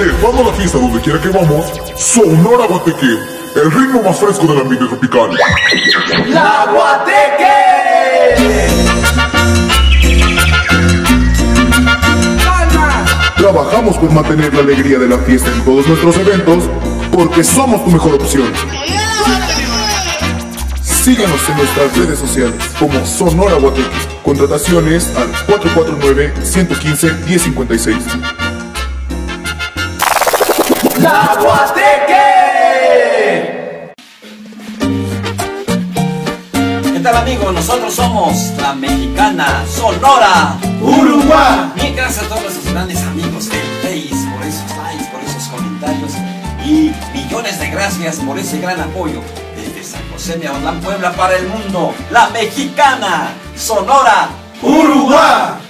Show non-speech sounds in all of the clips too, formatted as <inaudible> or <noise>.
Llevando la fiesta donde quiera que vamos, Sonora Guateque, el ritmo más fresco del ambiente tropical. ¡La Guateque! Trabajamos por mantener la alegría de la fiesta en todos nuestros eventos, porque somos tu mejor opción. Síguenos en nuestras redes sociales como Sonora Guateque. Contrataciones al 449-115-1056. ¡La Guateque! ¿Qué tal amigos? Nosotros somos la mexicana Sonora Uruguay. Bien, gracias a todos nuestros grandes amigos del Face por esos likes, por esos comentarios y millones de gracias por ese gran apoyo desde San José de Puebla para el mundo. La mexicana Sonora Uruguay.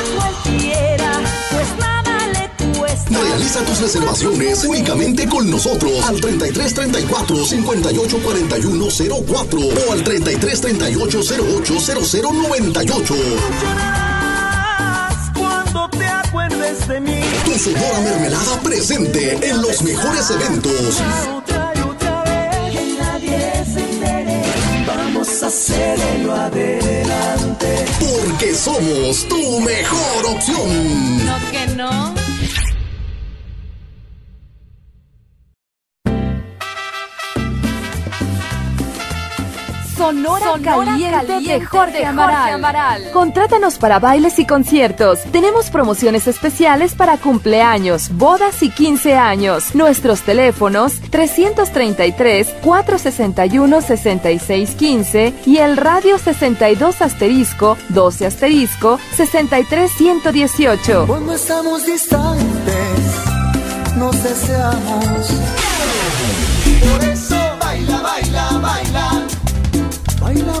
Realiza tus reservaciones únicamente con nosotros al 33 34 58 41 04 o al 33 38 08 00 98. Cuando te acuerdes de mí. Tu Sonora Mermelada presente en los mejores eventos. Otra y otra vez. Que nadie se entere. Vamos a hacerlo adelante. Porque somos tu mejor opción. No que no. Sonora, caliente, de Jorge, Amaral. Contrátanos para bailes y conciertos. Tenemos promociones especiales para cumpleaños, bodas y 15 años. Nuestros teléfonos 333-461-6615 y el radio 62 asterisco 12 asterisco 63118. Cuando estamos distantes, nos deseamos.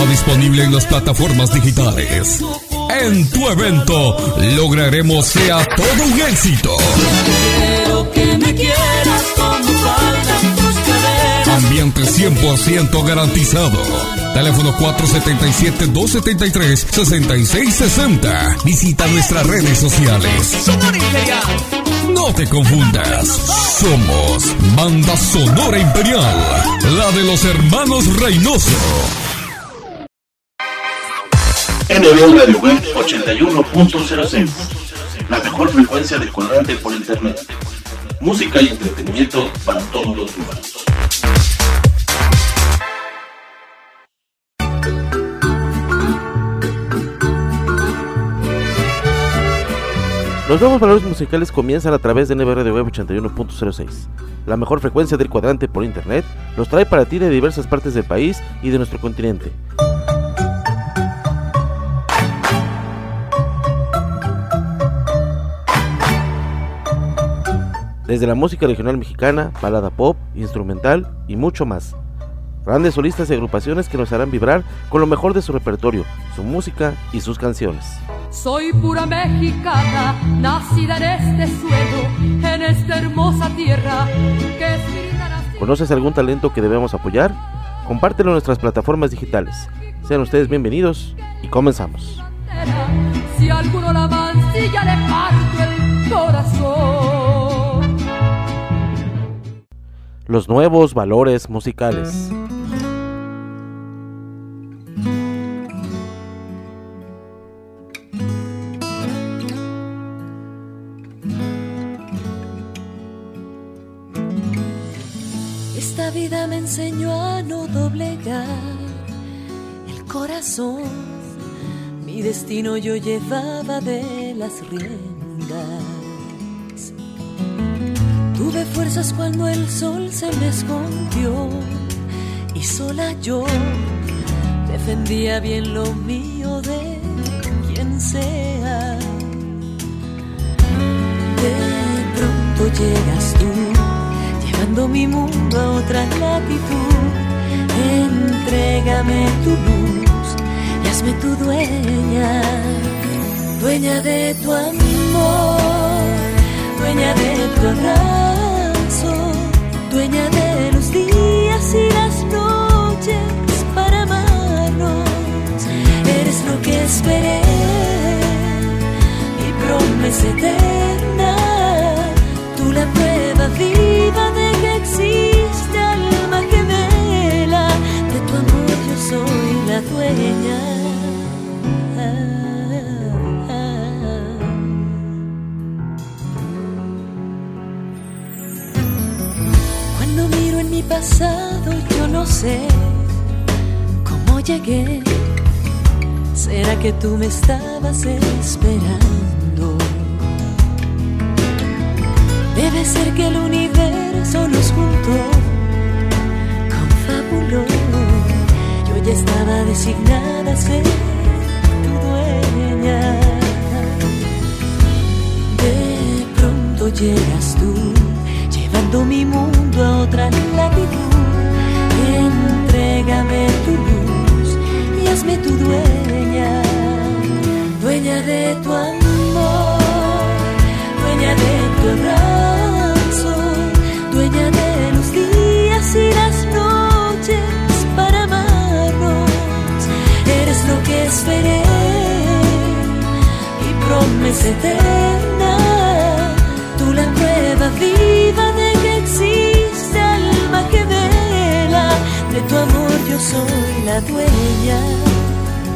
Ya disponible en las plataformas digitales. En tu evento lograremos sea todo un éxito. Quiero que me quieras como faltan tus caderas. Ambiente 100% garantizado. Teléfono 477-273-6660. Visita nuestras redes sociales. Sonora Imperial. No te confundas. Somos Banda Sonora Imperial. La de los hermanos Reynoso. Web 81.06 La mejor frecuencia de cuadrante por internet. Música y entretenimiento para todos los humanos. Los nuevos valores musicales comienzan a través de NBR de Web 81.06. La mejor frecuencia del cuadrante por internet los trae para ti de diversas partes del país y de nuestro continente. Desde la música regional mexicana, balada pop, instrumental y mucho más. Grandes solistas y agrupaciones que nos harán vibrar con lo mejor de su repertorio, su música y sus canciones. Soy pura mexicana, nacida en este suelo, en esta hermosa tierra que es. ¿Conoces algún talento que debemos apoyar? Compártelo en nuestras plataformas digitales. Sean ustedes bienvenidos y comenzamos. Si alguno la mancilla le parto el corazón. Los nuevos valores musicales. Esta vida me enseñó a no doblegar el corazón. Mi destino yo llevaba de las riendas. Fuerzas cuando el sol se me escondió y sola yo defendía bien lo mío de quien sea. De pronto llegas tú llevando mi mundo a otra latitud. Entrégame tu luz y hazme tu dueña, dueña de tu amor, dueña de tu abrazo, dueña de los días y las noches para amarnos. Eres lo que esperé, mi promesa eterna, tú la prueba viva de que existe alma gemela, de tu amor yo soy la dueña. Pasado yo no sé cómo llegué. ¿Será que tú me estabas esperando? Debe ser que el universo nos juntó, confabuló. Yo ya estaba designada a ser tu dueña. De pronto llegas tú, llevando mi mundo a otra latitud. Entrégame tu luz y hazme tu dueña, dueña de tu amor, dueña de tu abrazo, dueña de los días y las noches para amarnos. Eres lo que esperé, mi promesa eterna, tú la prueba viva de tu amor yo soy la dueña,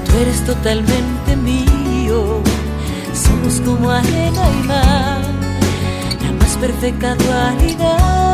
tú eres totalmente mío, somos como arena y mar la más perfecta Dueña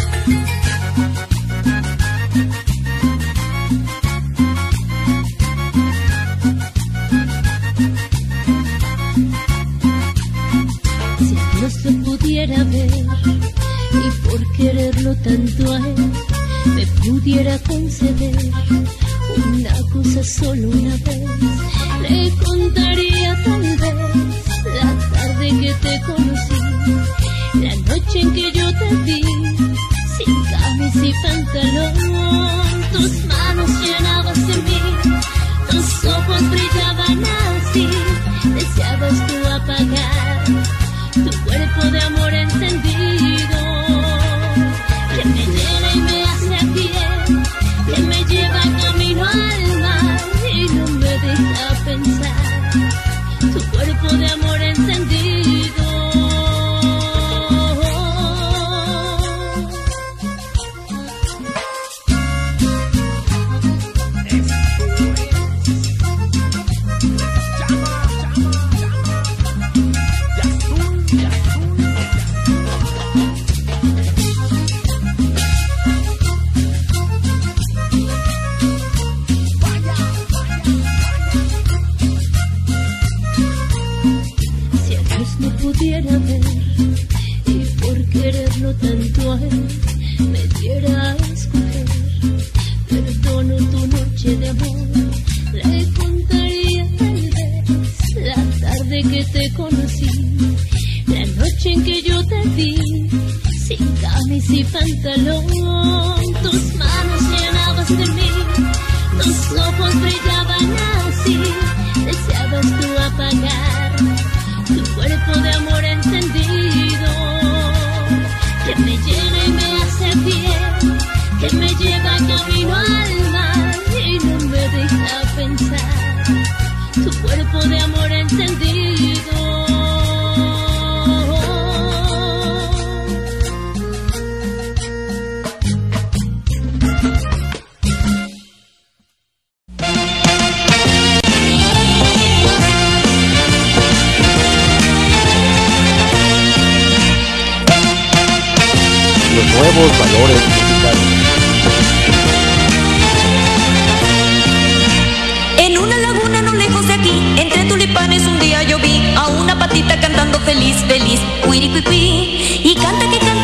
Cantando feliz, feliz, cuiricuicuí. Y canta que canta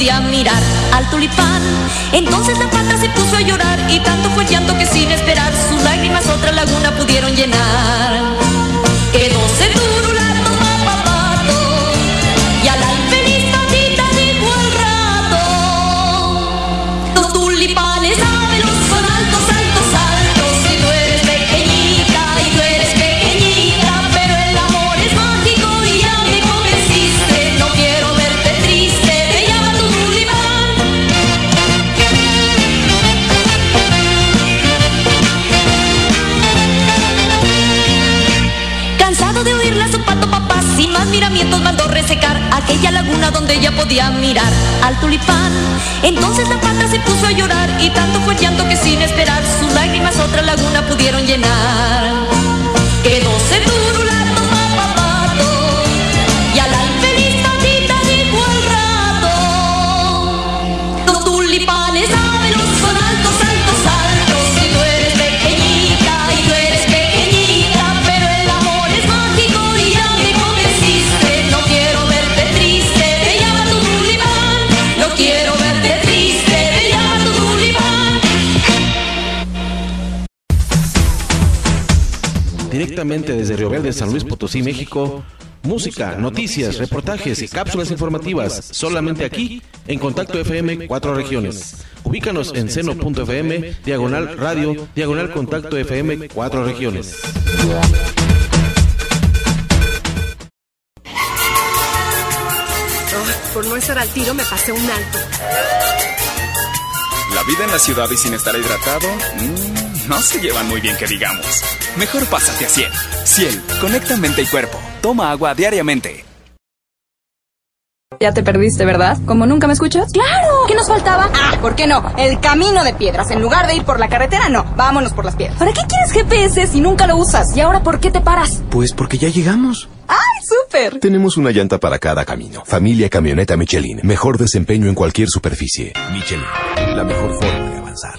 mirar al tulipán. Entonces la pata se puso a llorar y tanto fue llanto que sin esperar sus lágrimas otra laguna pudieron llenar. Mandó resecar aquella laguna donde ella podía mirar al tulipán. Entonces la pata se puso a llorar y tanto fue llanto que sin esperar sus lágrimas otra laguna pudieron llenar. Quedóse turulato Directamente desde Río Verde, San Luis Potosí, México. Música, noticias, reportajes y cápsulas informativas solamente aquí en Contacto FM Cuatro Regiones. Ubícanos en seno.fm, diagonal radio, diagonal Contacto FM Cuatro Regiones. Oh, por no estar al tiro me pasé un alto. La vida en la ciudad y sin estar hidratado, mm, no se llevan muy bien que digamos. Mejor pásate a Ciel. Ciel, conecta mente y cuerpo. Toma agua diariamente. Ya te perdiste, ¿verdad? ¿Como nunca me escuchas? ¡Claro! ¿Qué nos faltaba? Ah, ¿por qué no? El camino de piedras. En lugar de ir por la carretera, no. Vámonos por las piedras. ¿Para qué quieres GPS si nunca lo usas? ¿Y ahora por qué te paras? Pues porque ya llegamos. ¡Ay, súper! Tenemos una llanta para cada camino. Familia Camioneta Michelin. Mejor desempeño en cualquier superficie. Michelin. La mejor forma de avanzar.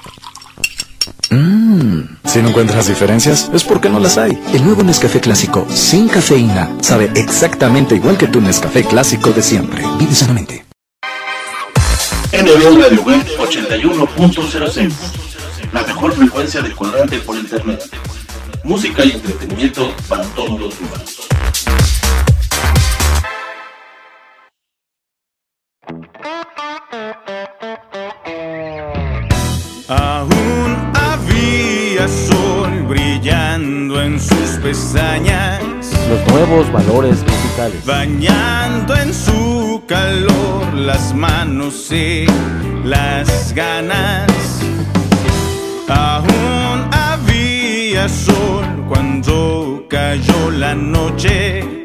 Mmm, si no encuentras diferencias, es porque no las hay. El nuevo Nescafé clásico sin cafeína sabe exactamente igual que tu Nescafé clásico de siempre. Vive sanamente. NB Radio Web 81.06 La mejor frecuencia de cuadrante por internet. Música y entretenimiento para todos los humanos. Pestañas, Los nuevos valores musicales. bañando en su calor las manos y las ganas. Aún había sol cuando cayó la noche.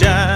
La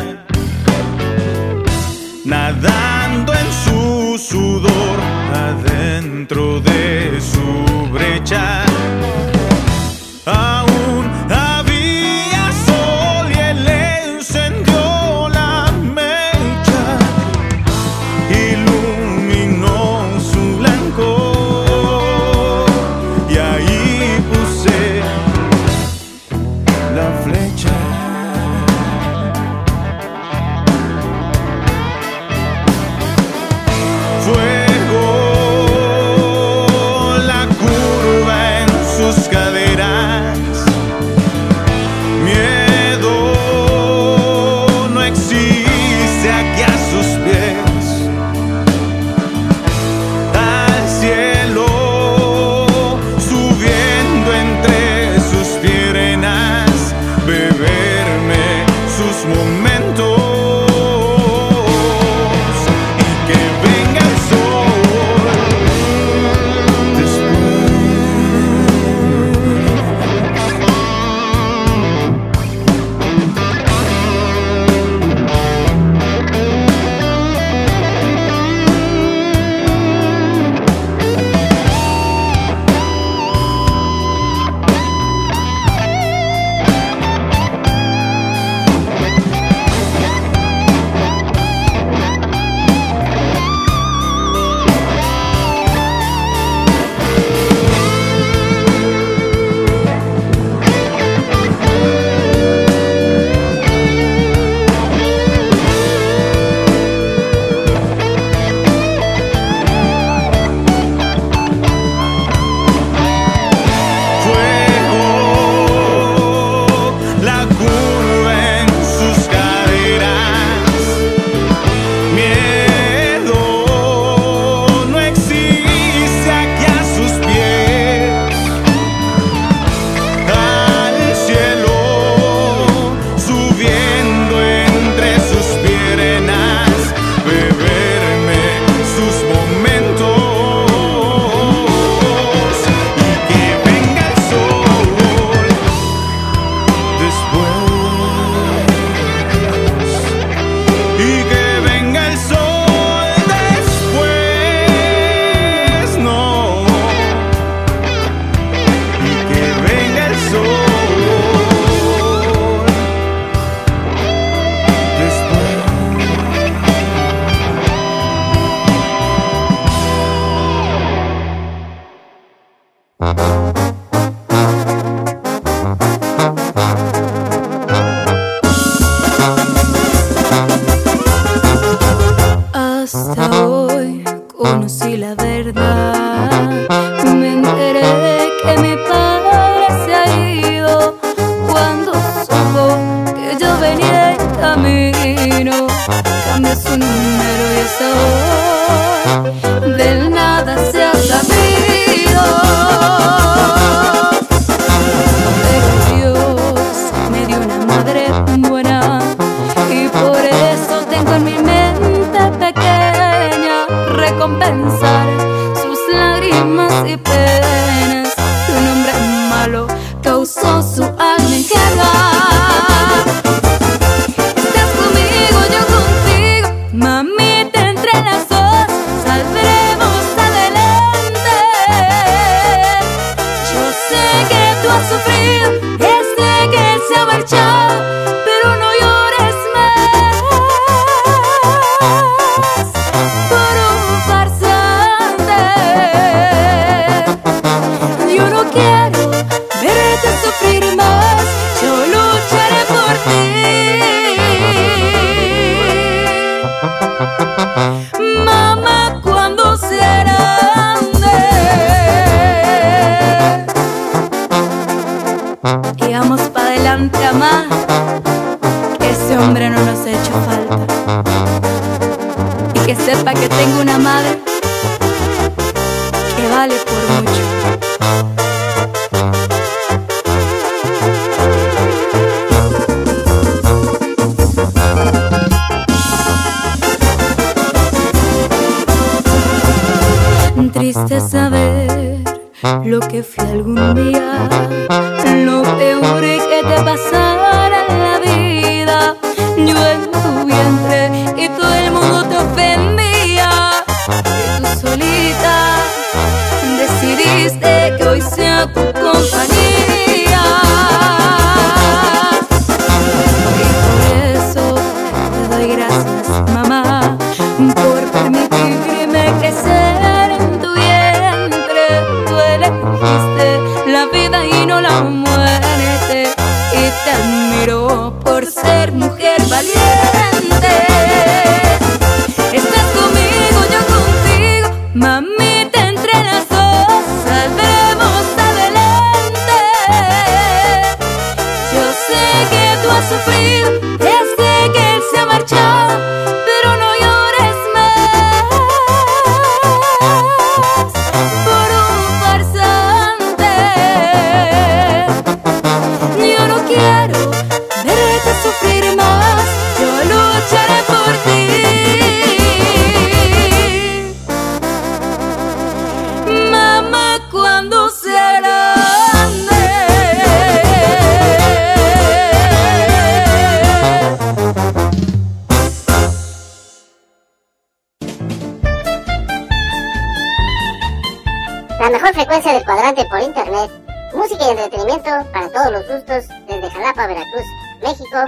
por internet, música y entretenimiento para todos los gustos desde Jalapa, Veracruz, México.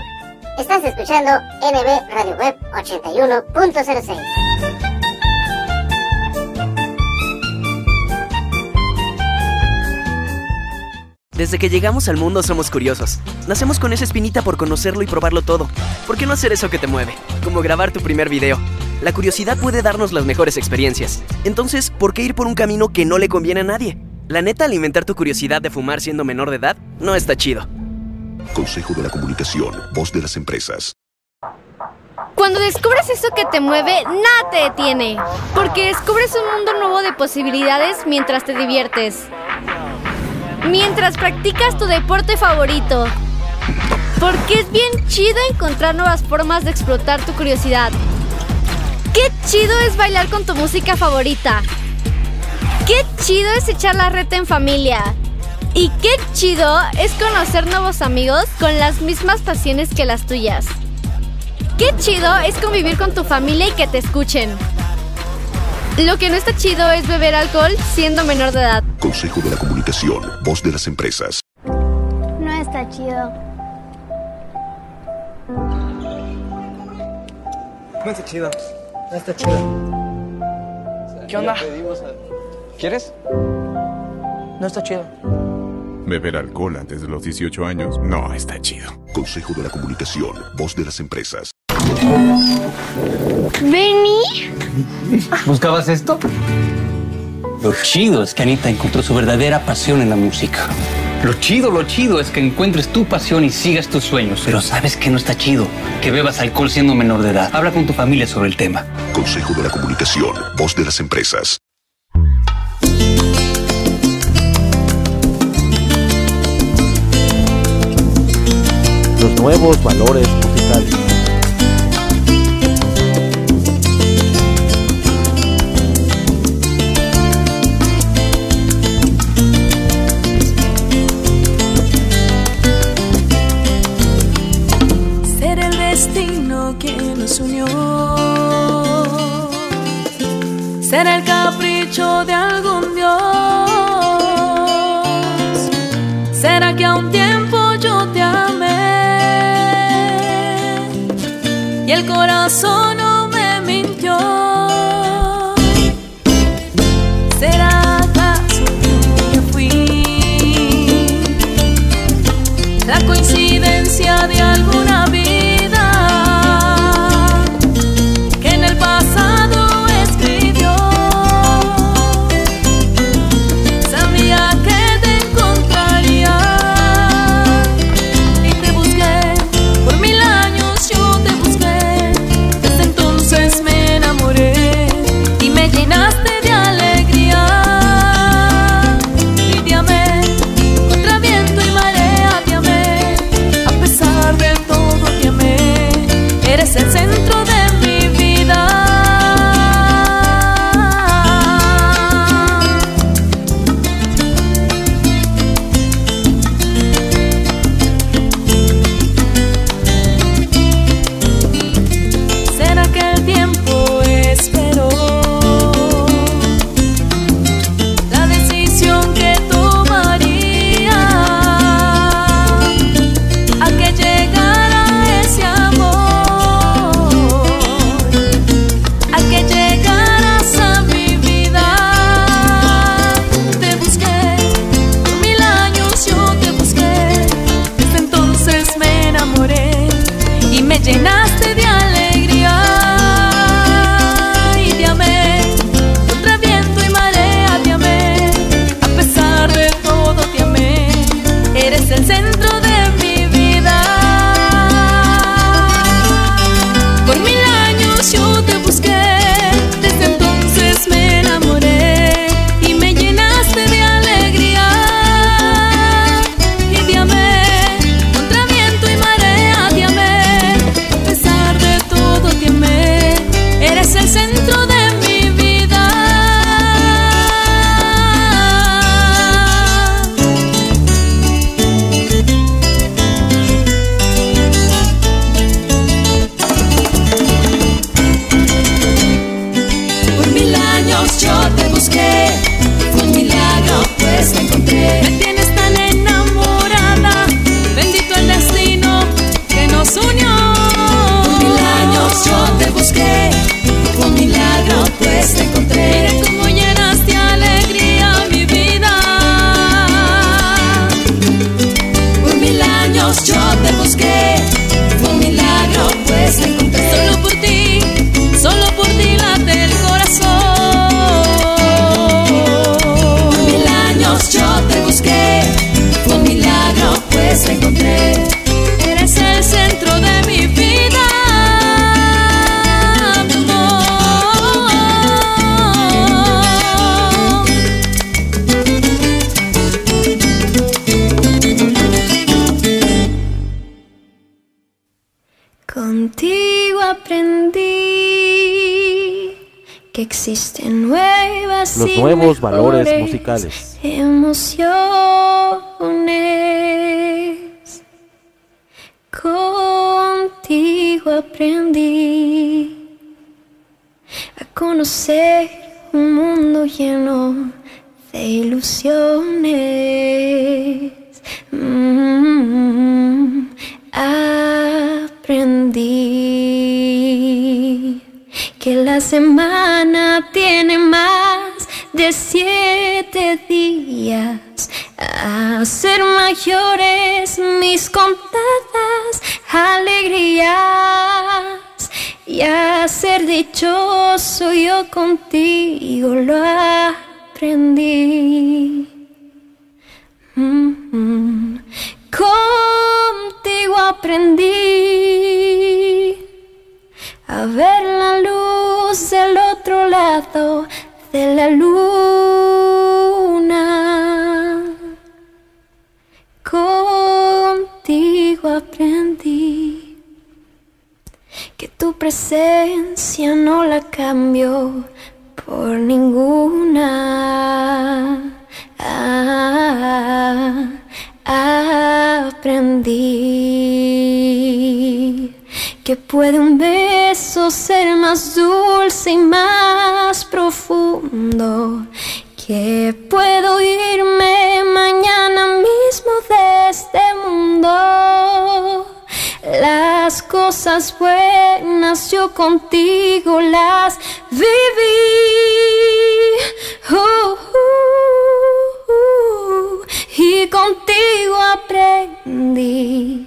Estás escuchando NB Radio Web 81.06. Desde que llegamos al mundo somos curiosos. Nacemos con esa espinita por conocerlo y probarlo todo. ¿Por qué no hacer eso que te mueve? Como grabar tu primer video. La curiosidad puede darnos las mejores experiencias. Entonces, ¿por qué ir por un camino que no le conviene a nadie? La neta, alimentar tu curiosidad de fumar siendo menor de edad no está chido. Consejo de la Comunicación, voz de las empresas. Cuando descubres eso que te mueve, nada te detiene. Porque descubres un mundo nuevo de posibilidades mientras te diviertes. Mientras practicas tu deporte favorito. Porque es bien chido encontrar nuevas formas de explotar tu curiosidad. Qué chido es bailar con tu música favorita. Qué chido es echar la reta en familia. Y qué chido es conocer nuevos amigos con las mismas pasiones que las tuyas. Qué chido es convivir con tu familia y que te escuchen. Lo que no está chido es beber alcohol siendo menor de edad. Consejo de la Comunicación, voz de las empresas. No está chido. No está chido. No está chido. ¿Qué onda? ¿Quieres? No está chido. Beber alcohol antes de los 18 años no está chido. Consejo de la Comunicación, voz de las empresas. ¿Vení? ¿Buscabas esto? Lo chido es que Anita encontró su verdadera pasión en la música. Lo chido, lo chido es que encuentres tu pasión y sigas tus sueños. Pero ¿sabes que no está chido? Que bebas alcohol siendo menor de edad. Habla con tu familia sobre el tema. Consejo de la Comunicación, voz de las empresas. Nuevos valores musicales. Ser el destino que nos unió. Ser el capricho de algún Dios. Corazón nuevos valores musicales. Emociones. Contigo aprendí a conocer un mundo lleno de ilusiones. Mm, aprendí que la semana tiene más de siete días a ser mayores mis contadas alegrías y a ser dichoso yo contigo lo aprendí. Mm, Contigo aprendí a ver la luz del otro lado de la luna. Contigo aprendí que tu presencia no la cambio por ninguna. Ah, aprendí que puede un beso ser más dulce y más profundo. Que puedo irme mañana mismo de este mundo. Las cosas buenas yo contigo las viví. Uh, uh, uh, y contigo aprendí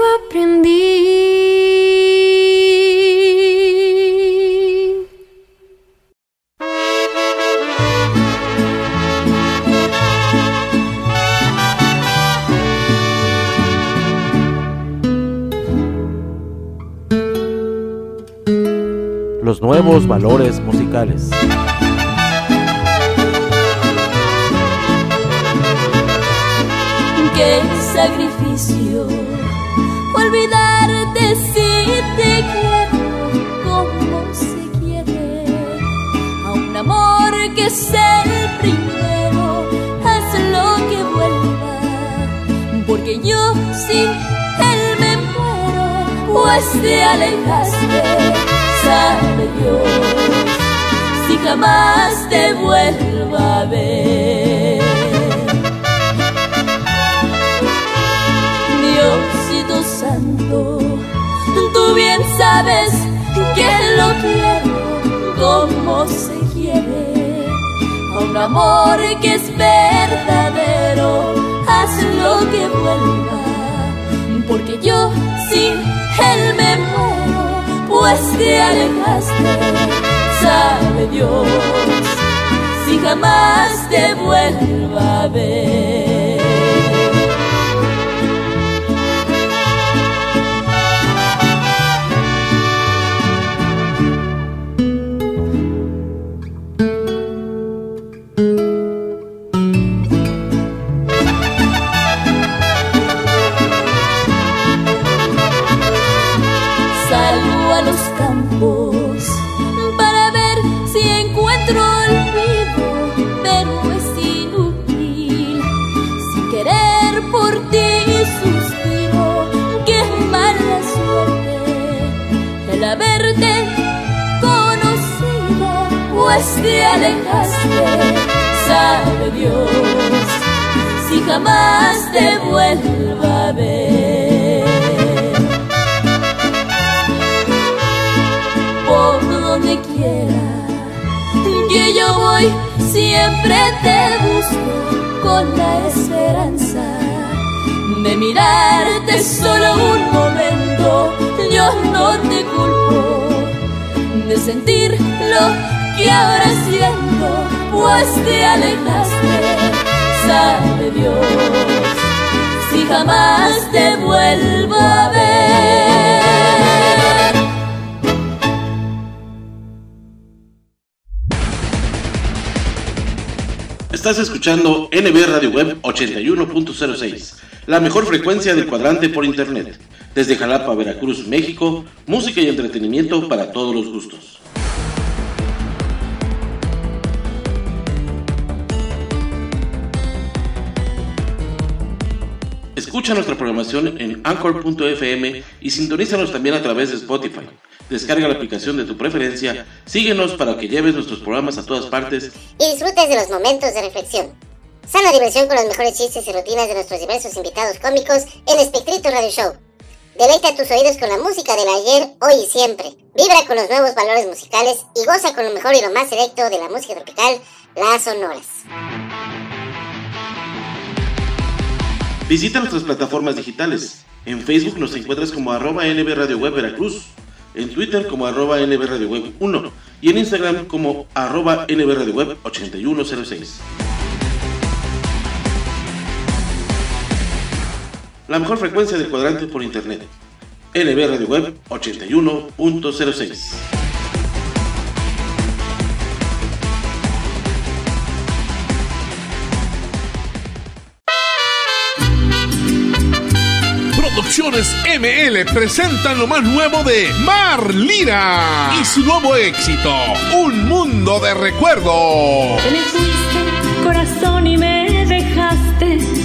nuevos valores musicales. qué sacrificio olvidarte si te quiero como se quiere a un amor que es el primero haz lo que vuelva porque yo sin él me muero pues te alejaste sabe Dios si jamás te vuelva a ver Diosito Santo, tú bien sabes que lo quiero como se quiere. A un amor que es verdadero, haz lo que vuelva. Porque yo sin él me muero, pues te alejaste, sabe Dios, si jamás te vuelva a ver. 81.06, la mejor frecuencia del cuadrante por internet. Desde Jalapa, Veracruz, México, música y entretenimiento para todos los gustos. Escucha nuestra programación en anchor.fm y sintonízanos también a través de Spotify. Descarga la aplicación de tu preferencia, síguenos para que lleves nuestros programas a todas partes y disfrutes de los momentos de reflexión. Sana diversión con los mejores chistes y rutinas de nuestros diversos invitados cómicos en Espectrito Radio Show. Deleita tus oídos con la música del ayer, hoy y siempre. Vibra con los nuevos valores musicales y goza con lo mejor y lo más selecto de la música tropical, las sonoras. Visita nuestras plataformas digitales. En Facebook nos encuentras como arroba NB Web Veracruz, en Twitter como arroba NB Radio Web 1 y en Instagram como arroba NB Radio Web 8106. La mejor frecuencia del cuadrante por internet. NB Radio Web 81.06. Producciones ML presentan lo más nuevo de Mar Lira y su nuevo éxito, Un Mundo de Recuerdo.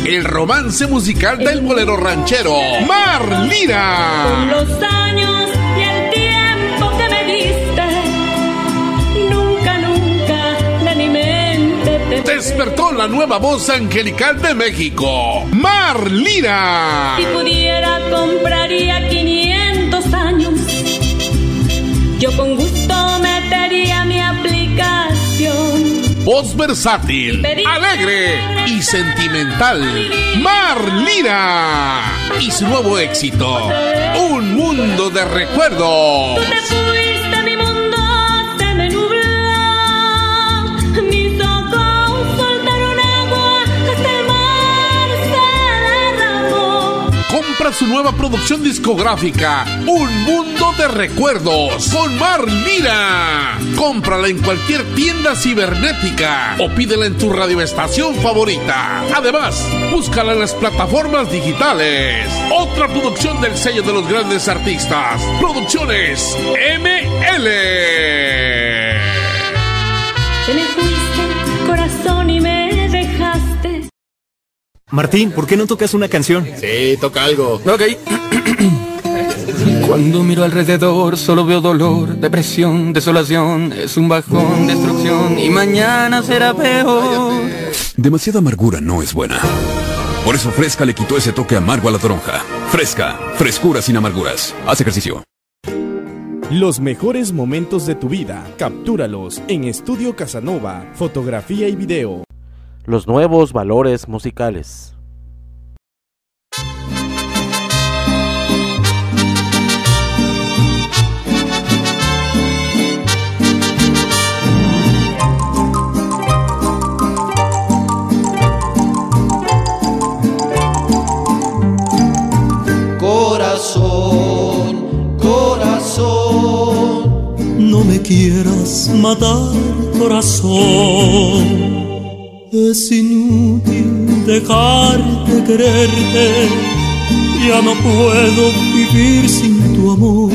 El romance musical del bolero ranchero, Mar Lira. Con los años y el tiempo que me diste, nunca, nunca de mi mente te Despertó la nueva voz angelical de México, Mar Lira. Si pudiera, Voz versátil, alegre y sentimental. Mar Lira. Y su nuevo éxito, Un Mundo de Recuerdos. Compra su nueva producción discográfica, Un Mundo de Recuerdos, con Mar Lira. Cómprala en cualquier tienda cibernética o pídela en tu radioestación favorita. Además, búscala en las plataformas digitales. Otra producción del sello de los grandes artistas. Producciones ML. Te me fuiste, corazón, y me dejaste. Martín, ¿por qué no tocas una canción? Sí, toca algo. Ok. <clears throat> Cuando miro alrededor solo veo dolor, depresión, desolación, es un bajón, destrucción y mañana será peor. Demasiada amargura no es buena. Por eso Fresca le quitó ese toque amargo a la toronja. Fresca, frescura sin amarguras. Haz ejercicio. Los mejores momentos de tu vida, captúralos en Estudio Casanova, fotografía y video. Los nuevos valores musicales. Matar, corazón. Es inútil dejarte quererte, ya no puedo vivir sin tu amor.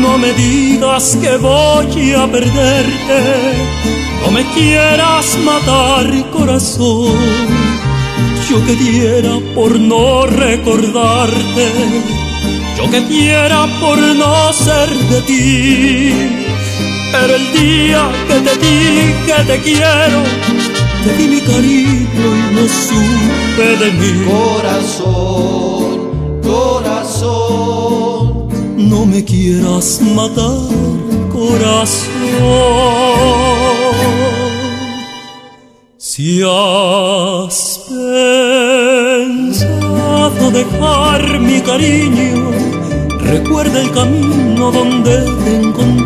No me digas que voy a perderte, no me quieras matar, corazón. Yo que diera por no recordarte, yo que diera por no ser de ti. Pero el día que te dije te quiero, te di mi cariño y no supe de mí. Corazón, corazón, no me quieras matar, corazón. Si has pensado dejar mi cariño, Recuerda el camino donde te encontré.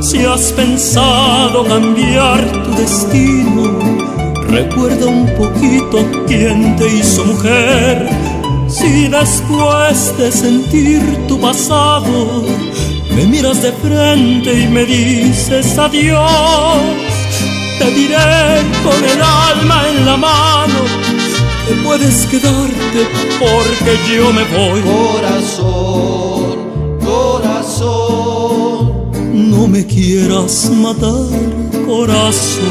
Si has pensado cambiar tu destino, recuerda un poquito quién te hizo mujer. Si después de sentir tu pasado, me miras de frente y me dices adiós, te diré con el alma en la mano que puedes quedarte porque yo me voy. Corazón, me quieras matar, corazón.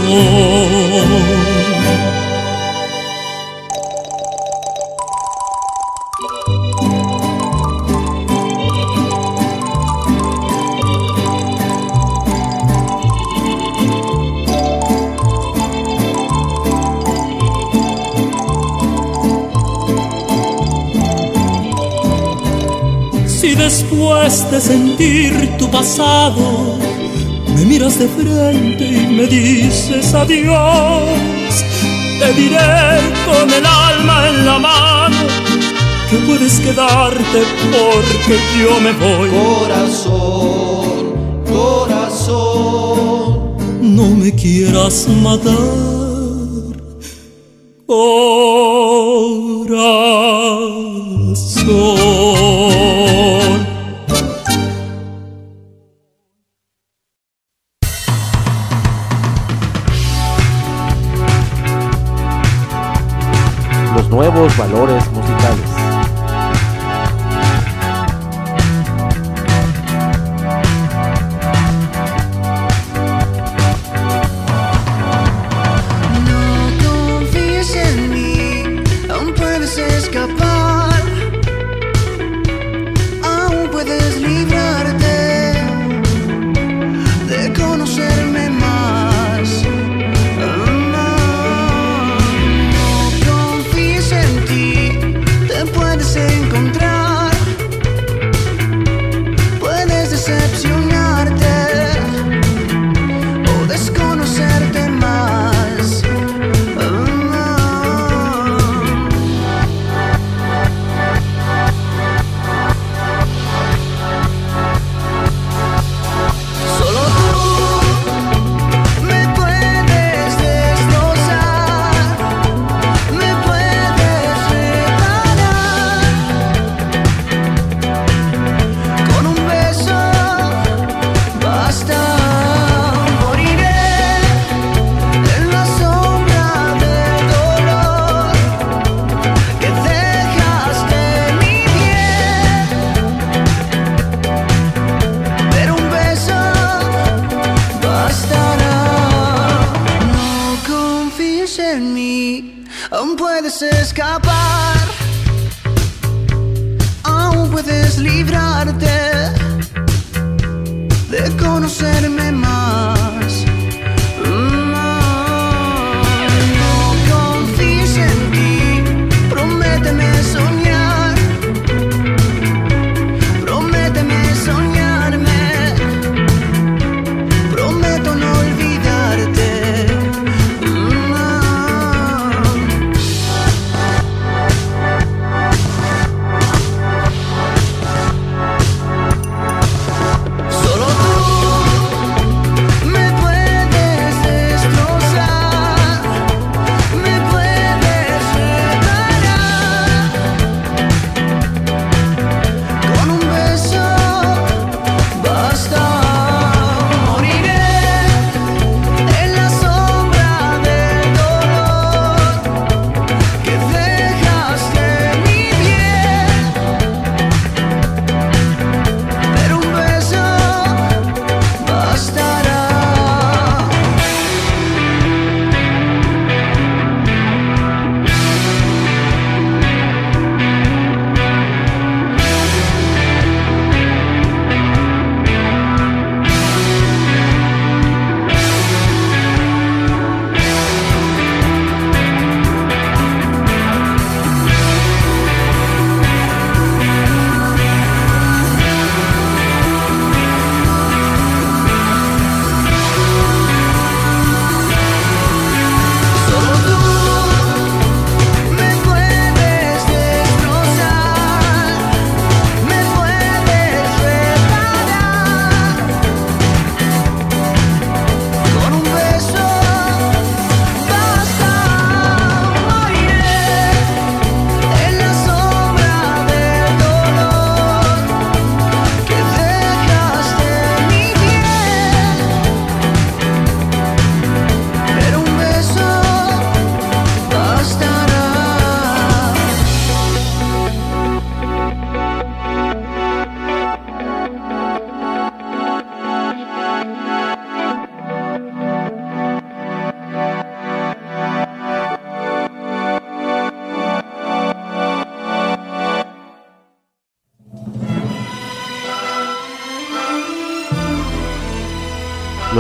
Si después de sentir tu pasado me miras de frente y me dices adiós, te diré con el alma en la mano que puedes quedarte porque yo me voy. Corazón, corazón. No me quieras matar.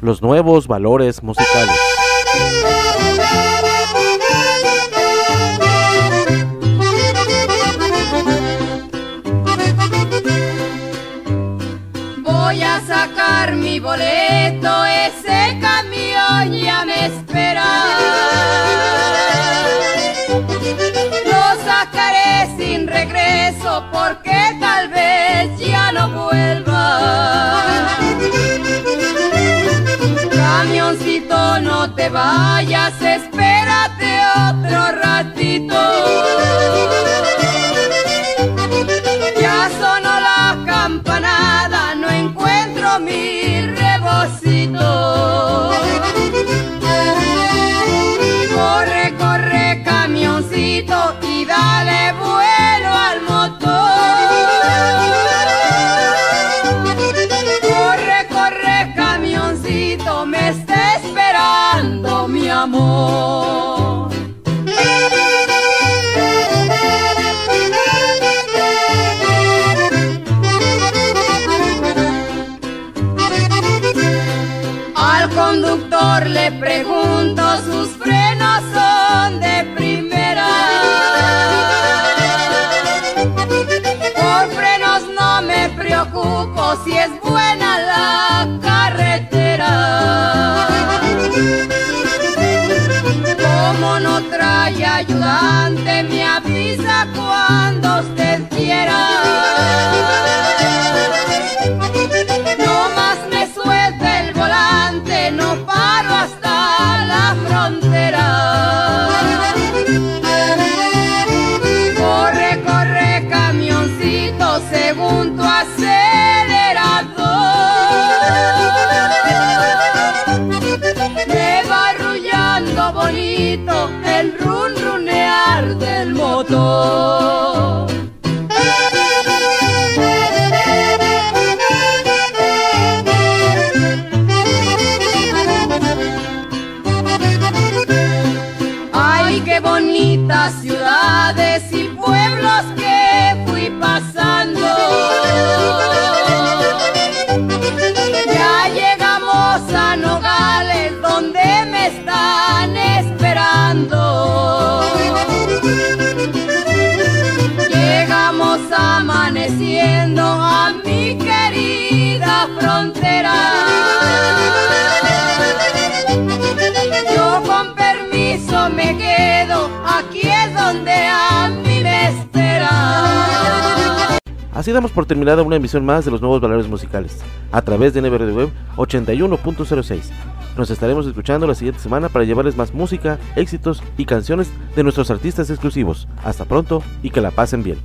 Los nuevos valores musicales. Voy a sacar mi boleto, ese vayas, espérate otro ratito. Así damos por terminada una emisión más de los nuevos valores musicales a través de NBRD Web 81.06. Nos estaremos escuchando la siguiente semana para llevarles más música, éxitos y canciones de nuestros artistas exclusivos. Hasta pronto y que la pasen bien.